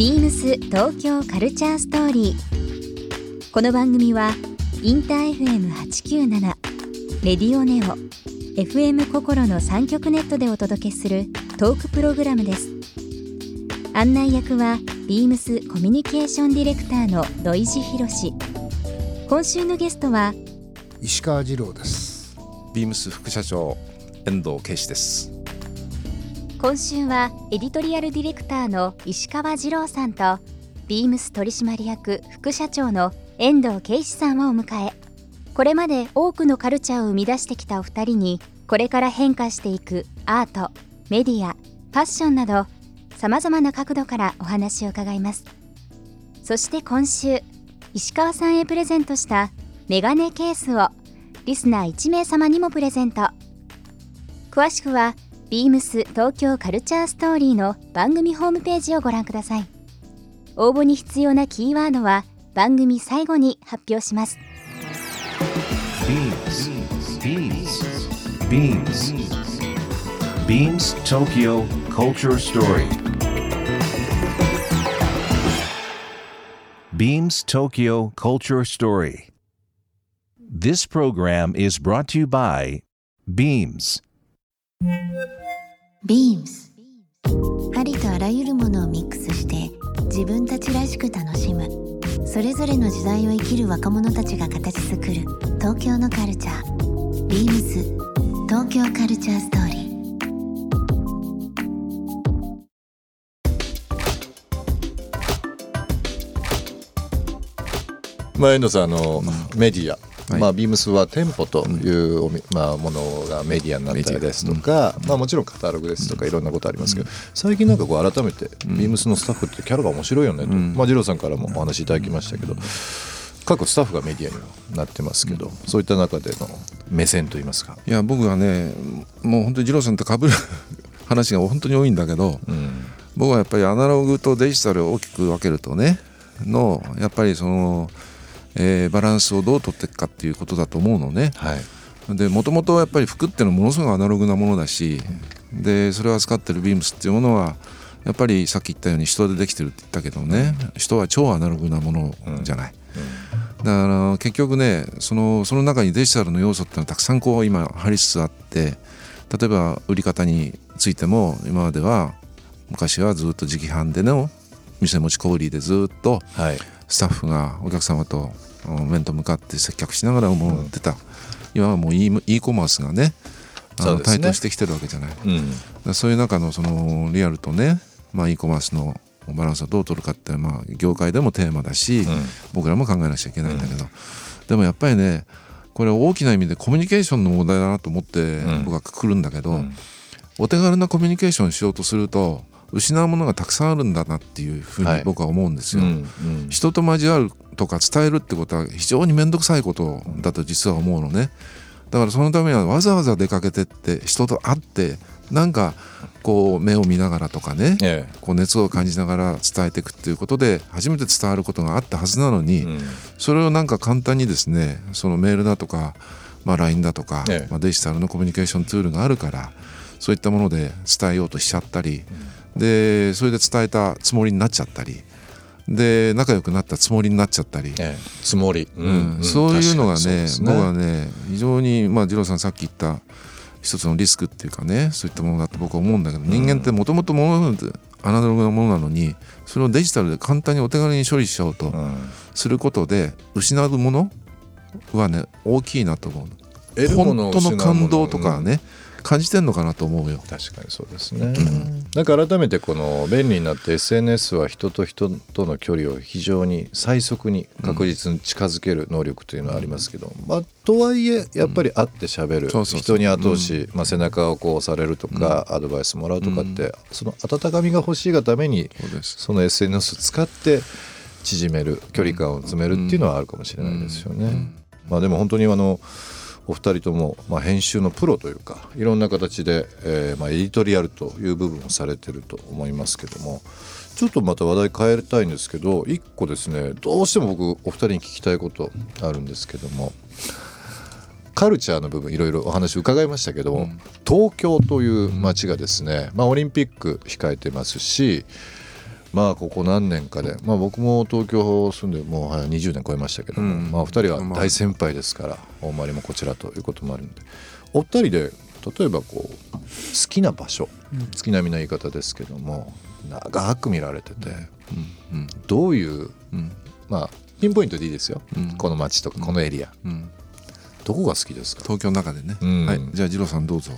ビームス東京カルチャーストーリー。この番組はインター FM897 レディオネオ FM 心の三極ネットでお届けするトークプログラムです。案内役はビームスコミュニケーションディレクターの土井博志。今週のゲストは石川次郎ですビームス副社長遠藤圭司です今週はエディトリアルディレクターの石川次郎さんとビームス取締役副社長の遠藤圭司さんをお迎え。これまで多くのカルチャーを生み出してきたお二人にこれから変化していくアートメディアファッションなどさまざまな角度からお話を伺います。そして今週石川さんへプレゼントしたメガネケースをリスナー1名様にもプレゼント。詳しくはビームス東京カルチャーストーリーの番組ホームページをご覧ください応募に必要なキーワードは番組最後に発表します BeamsBeamsBeamsTokyo Culture Story Beams Tokyo Culture Story This program is brought to you by Beams ビームスありとあらゆるものをミックスして自分たちらしく楽しむ。それぞれの時代を生きる若者たちが形作る。東京のカルチャー。ビームス東京カルチャーストーリー。まあ遠藤さんあの、メディアはい。まあ、ビームスは店舗というまあ、ものがメディアになったりですとか、まあ、もちろんカタログですとかいろんなことありますけど、最近なんかこう改めてビームスのスタッフってキャラが面白いよねと、まあ、二郎さんからもお話いただきましたけど各スタッフがメディアにはなってますけど、そういった中での目線といいますか、いや僕はねもう本当に二郎さんと被る話が本当に多いんだけど、うん。僕はやっぱりアナログとデジタルを大きく分けるとねのやっぱりその、えーバランスをどう取っていくかっていうことだと思うのね。はい。でもともとやっぱり服ってのはものすごいアナログなものだしでそれを扱ってるビームスっていうものはやっぱりさっき言ったように人でできてるって言ったけどね、人は超アナログなものじゃない、だから結局ねそのその中にデジタルの要素ってのはたくさんこう今入りつつあって例えば売り方についても今までは昔はずっと直販での店持ち小売りでずっとはいスタッフがお客様とうん面と向かって接客しながら思ってた、今はもう e e コマースがねあの台頭してきてるわけじゃない。うん。らそういう中のそのリアルとね、まあ、e コマースのバランスをどう取るかって、まあ、業界でもテーマだし、僕らも考えなくちゃいけないんだけど、でもやっぱりねこれ大きな意味でコミュニケーションの問題だなと思ってん。僕はくくるんだけど、お手軽なコミュニケーションしようとすると失うものがたくさんあるんだなっていうふうはい。に僕は思うんですよ。うんうん。人と交わるとか伝えるってことは非常に面倒くさいことだと実は思うのね。だからそのためにはわざわざ出かけてって人と会ってなんかこう目を見ながらとかねえこう熱を感じながら伝えていくっていうことで初めて伝わることがあったはずなのに、えうん。それをなんか簡単にですねそのメールだとか、まあ、LINE だとか、ええ。まあ、デジタルのコミュニケーションツールがあるからそういったもので伝えようとしちゃったり、でそれで伝えたつもりになっちゃったり。で仲良くなったつもりになっちゃったり、ええつもり、ううんそういうのがねです僕はね非常にまあ二郎さんさっき言った一つのリスクっていうかねそういったものだと僕は思うんだけど、人間ってもともとものでアナログなものなのにそれをデジタルで簡単にお手軽に処理しちゃおうとうん。することで失うものはね大きいなと思う本当の感動とかね、感じてんのかなと思うよ。確かにそうですね、なんか改めてこの便利になって SNS は人と人との距離を非常に最速に確実に近づける能力というのはありますけど、まあ、とはいえやっぱり会ってしゃべる、そうそうそう。人に後押し、まあ、背中をこう押されるとか、アドバイスもらうとかって、その温かみが欲しいがためにその SNS を使って縮める距離感を詰めるっていうのはあるかもしれないですよね。まあ、でも本当にあのお二人とも、まあ、編集のプロというかいろんな形で、えーまあ、エディトリアルという部分をされてると思いますけどもちょっとまた話題変えたいんですけど一個ですねどうしても僕お二人に聞きたいことあるんですけどもカルチャーの部分いろいろお話伺いましたけども、東京という街がですね、まあ、オリンピック控えてますしまあここ何年かで、まあ、僕も東京住んでもうはい20年超えましたけども、うん。まあ、お二人は大先輩ですから大回りもこちらということもあるんで。お二人で例えばこう好きな場所、月並みな言い方ですけども長く見られてて、うん。どういううん。まあピンポイントでいいですよ、うん。この街とかこのエリア、うん。どこが好きですか？東京の中でね、うん。はい。じゃあ二郎さんどうぞ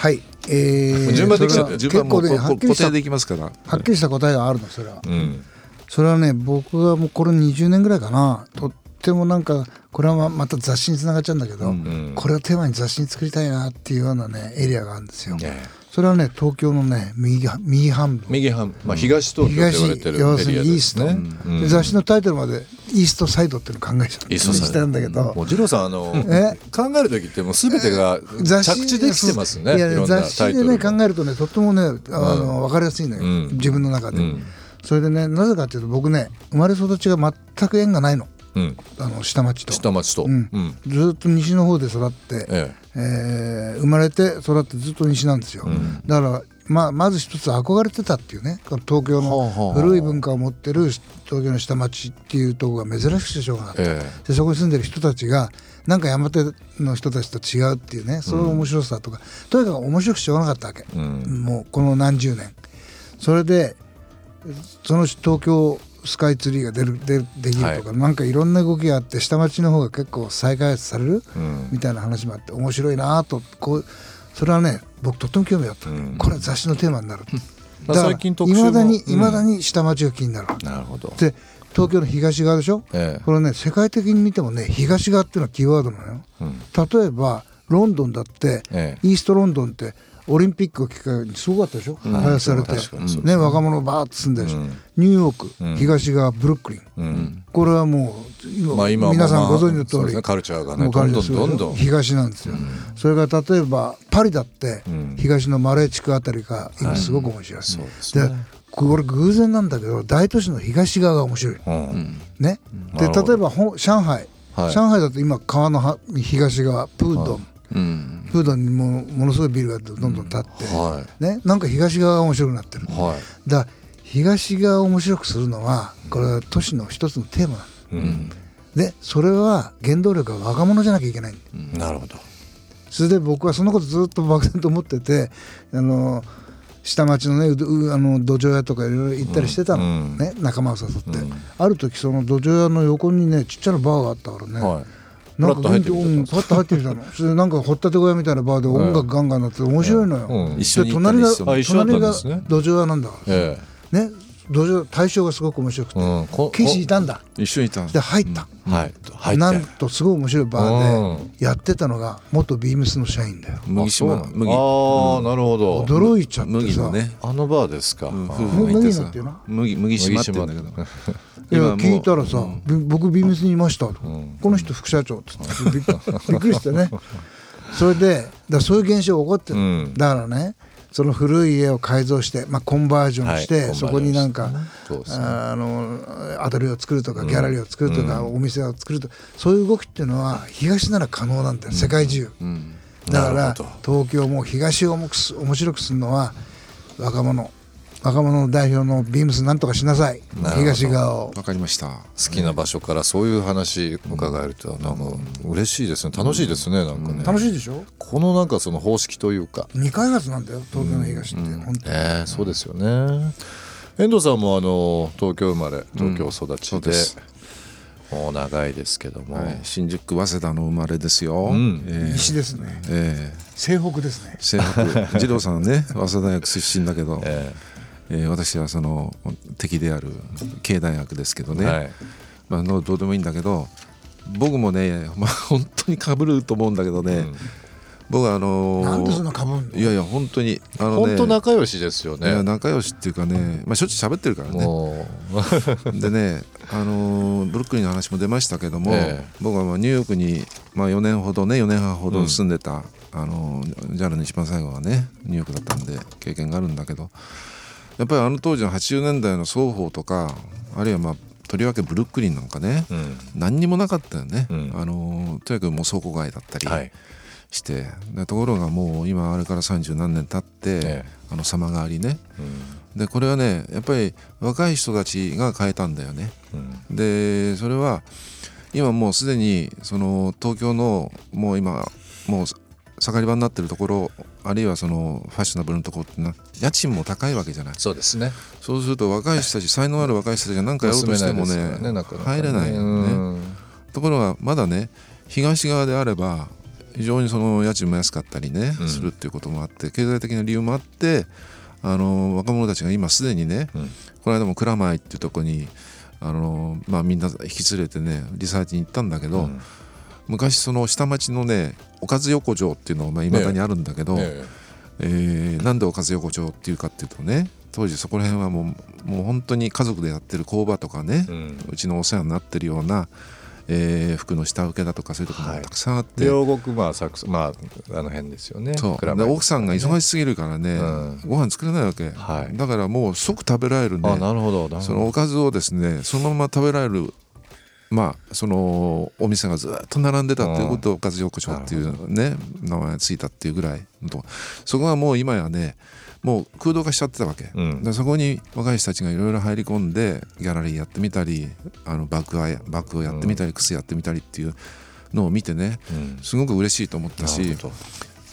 はい、えー、順番できちゃってねはっきりした固定でいきますから。はっきりした答えがあるのそれは、うん。それはね僕がもうこれ20年ぐらいかな。とってもなんかこれはまた雑誌につながっちゃうんだけど、うんこれをテーマに雑誌に作りたいなっていうようなねエリアがあるんですよ、ねそれはね東京のね右が右半分。右半、まあ、東東京と言われてるエリア要ですするにイースト、ね、で雑誌のタイトルまでイーストサイドっていうのを考えちゃった。んだけど、もう二郎さんあのえ？考える時ってもう全てが着地できてますね。雑誌。でね考えるとねとってもねあの、分かりやすいのよ、うん。自分の中で、うん。それでねなぜかっていうと僕ね生まれ育ちが全く縁がないの。うん、あの下町と。下町と、ずっと西の方で育って、ええ。ー生まれて育ってずっと西なんですよ、ん。だから、まあ、まず一つ憧れてたっていうね。この東京の古い文化を持ってる東京の下町っていうところが珍しくてしょうがなかった、えでそこに住んでる人たちがなんか山手の人たちと違うっていうね。その面白さとか、とにかく面白くしょうがなかったわけ、えうん。もうこの何十年。それでその東京スカイツリーが出るでできるとか、なんかいろんな動きがあって下町の方が結構再開発される、うん。みたいな話もあって面白いなとこうそれはね僕とっても興味あった、うん。これは雑誌のテーマになる、まあだからいまだにうん。いまだに下町が気になる、なるほど。で東京の東側でしょ、ええ。これね世界的に見てもね東側っていうのはキーワードなのよ。うん。例えばロンドンだって、ええ。イーストロンドンってオリンピックをきっかけにすごかったでしょ、開発されて。ね。若者バーッと住んでるし、うん。ニューヨーク、うん。東側ブルックリン、うん。これはもう今,、まあ今皆さんまあご存知の通り、カルチャーがねどんどんどんどん。東なんですよ、それから例えばパリだって、うん。東のマレー地区あたりが今すごく面白い、そうですでねこれ偶然なんだけど大都市の東側が面白い、うん。ね、で例えばほ上海、はい。上海だと今川のは東側プードン、うん。プードンにもものすごいビルがどんどん建って、はね、なんか東側が面白くなってる、いはい。だ東側を面白くするのはこれは都市の一つのテーマなんでそれは原動力は若者じゃなきゃいけない。なるほど。それで僕はそのことずっと漠然と思っててあの下町のねあの土壌屋とかいろいろ行ったりしてたの、うん。ね、仲間を誘って、うん。ある時その土壌屋の横にねちっちゃなバーがあったからね、はい。なんかパッと入ってみた。の。それでなんか掘ったて小屋みたいなバーで音楽ガンガンなって面白いのよ、うん。一緒に隣が隣が土壌屋なんだからえ。ね土壌対象がすごく面白くて、ケイシいたんだ。一緒にいたで入った、はい。入って。なんとすごい面白いバうーん。でやってたのが元ビームスの社員だよ。麦島。あそうなん麦。ああなるほど。驚いちゃってさ。麦のね。あのバーですか。うん。麦のっていうの？麦麦島って言うんだけど。いや聞いたらさ、び僕ビームスにいましたと、ん。この人副社長っつってびっくりしてね。それでだそういう現象が起こってる、うん。だからねその古い家を改造して、まあ、コンバージョンして、はいそこになんか、ね。あのアトリエを作るとかギャラリーを作るとか、お店を作るとかそういう動きっていうのは東なら可能なんだよ世界中、うん。だから東京も東を重くす面白くするのは若者若者の代表のビームスなんとかしなさい。東側を。わかりました。好きな場所からそういう話伺えるとなんか嬉しいですね。楽しいですねなんかね。楽しいでしょ？このなんかその方式というか。未開発なんだよ東京の東って、本当に。ええそうですよね。遠藤さんもあの東京生まれ東京育ちで。そうです。もう長いですけども、はい。新宿早稲田の生まれですよ。ん。ええ西ですね。ええ西北ですね。西北。二郎さんはね早稲田大学出身だけど、ええー私はその敵である経大学ですけどね、えはい。まあ、のどうでもいいんだけど僕もね、まあ、本当にかぶると思うんだけどね、うん。僕はあのーなんでそんなかぶんの？いやいや本当にあのね本当仲良しですよいやね仲良しっていうかね、まあ、しょっちゅう喋ってるからね。でね、あのーブルックリンの話も出ましたけども、ええ。僕はまあニューヨークに、まあ、4年ほどね4年半ほど住んでた、あのー JAL の一番最後はねニューヨークだったんで経験があるんだけどやっぱりあの当時の80年代の双方とかあるいはまあとりわけブルックリンなんかね、うん。何にもなかったよね、うん。あのーとにかくもう倉庫街だったりはい。して、でところがもう今あれから三十何年経って、ええ。あの様変わりね。うん。でこれはねやっぱり若い人たちが変えたんだよね。うん。でそれは今もうすでにその東京のもう今もう盛り場になってるところあるいはそのファッショナブルのところってな家賃も高いわけじゃない。そうですね。そうすると若い人たち才能ある若い人たちが何かやろうとしてもねからなかなかね。入れないよね。うん。ところがまだね東側であれば非常にその家賃も安かったりね、うん。するっていうこともあって経済的な理由もあってあの若者たちが今すでにね、うん。この間も蔵前っていうとこにあの、まあ、みんな引き連れてねリサーチに行ったんだけど、うん昔その下町のねおかず横丁っていうのがいまだにあるんだけど、ええ。ーなんでおかず横丁っていうかっていうとね当時そこら辺はもうもう本当に家族でやってる工場とかねえ、うん。うちのお世話になってるような、えー服の下請けだとかそういうところはい。もたくさんあって、両国まあサクスまああの辺ですよね。そう。で奥さんが忙しすぎるからね、うん。ご飯作れないわけ、はい。だからもう即食べられるね。あなるほどなるほど。そのおかずをですねそのまま食べられるまあそのお店がずっと並んでたっていうことでおかず横丁っていうね名前がついたっていうぐらいのとこ。そこはもう今やねもう空洞化しちゃってたわけ、うん。でそこに若い人たちがいろいろ入り込んでギャラリーやってみたりあのバッグはバッグをやってみたり、靴やってみたりっていうのを見てねうん。すごく嬉しいと思ったし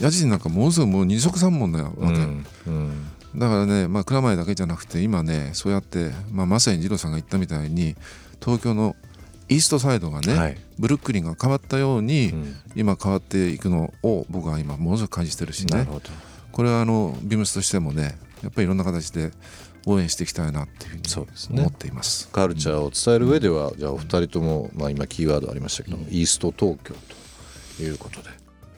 家賃なんかものすごくもう二足三門だよわけ、うん。うん。だからね、まあ、蔵前だけじゃなくて今ねそうやって、まあ、まさに二郎さんが言ったみたいに東京のイーストサイドがね、はい。ブルックリンが変わったように、うん。今変わっていくのを僕は今ものすごく感じてるしね。これはあのビームスとしてもねやっぱりいろんな形で応援していきたいなっていうふうに思っています。カルチャーを伝える上では、じゃあお二人とも、まあ、今キーワードありましたけども、イースト東京ということで。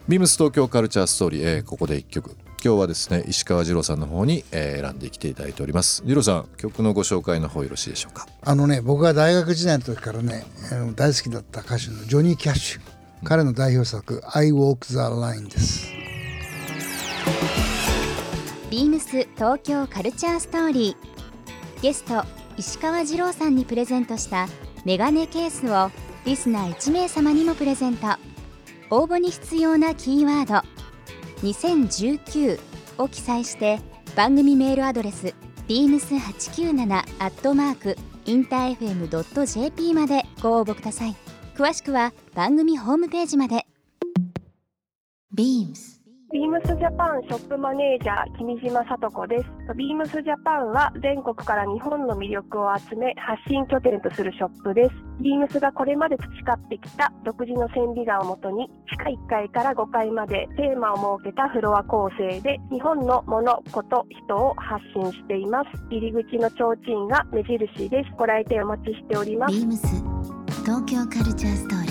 ビームス東京カルチャーストーリー、えーここで一曲今日はですね石川二郎さんの方に、えー選んできていただいております。二郎さん曲のご紹介の方よろしいでしょうか？あのね僕が大学時代の時からね大好きだった歌手のジョニー・キャッシュ彼の代表作「I Walk the Line」です。ビームス東京カルチャーストーリー。ゲスト石川二郎さんにプレゼントしたメガネケースをリスナー1名様にもプレゼント。応募に必要なキーワード「2019」を記載して番組メールアドレス beams897 アットマークインター FM.jp までご応募ください。詳しくは番組ホームページまで。Beams ビームスジャパンショップマネージャー君島聡子です。ビームスジャパンは全国から日本の魅力を集め発信拠点とするショップです。ビームスがこれまで培ってきた独自の線美眼をもとに地下1階から5階までテーマを設けたフロア構成で日本の物、こと、人を発信しています。入り口の提灯が目印です。ご来店お待ちしております。Beams 東京カルチャーストーリー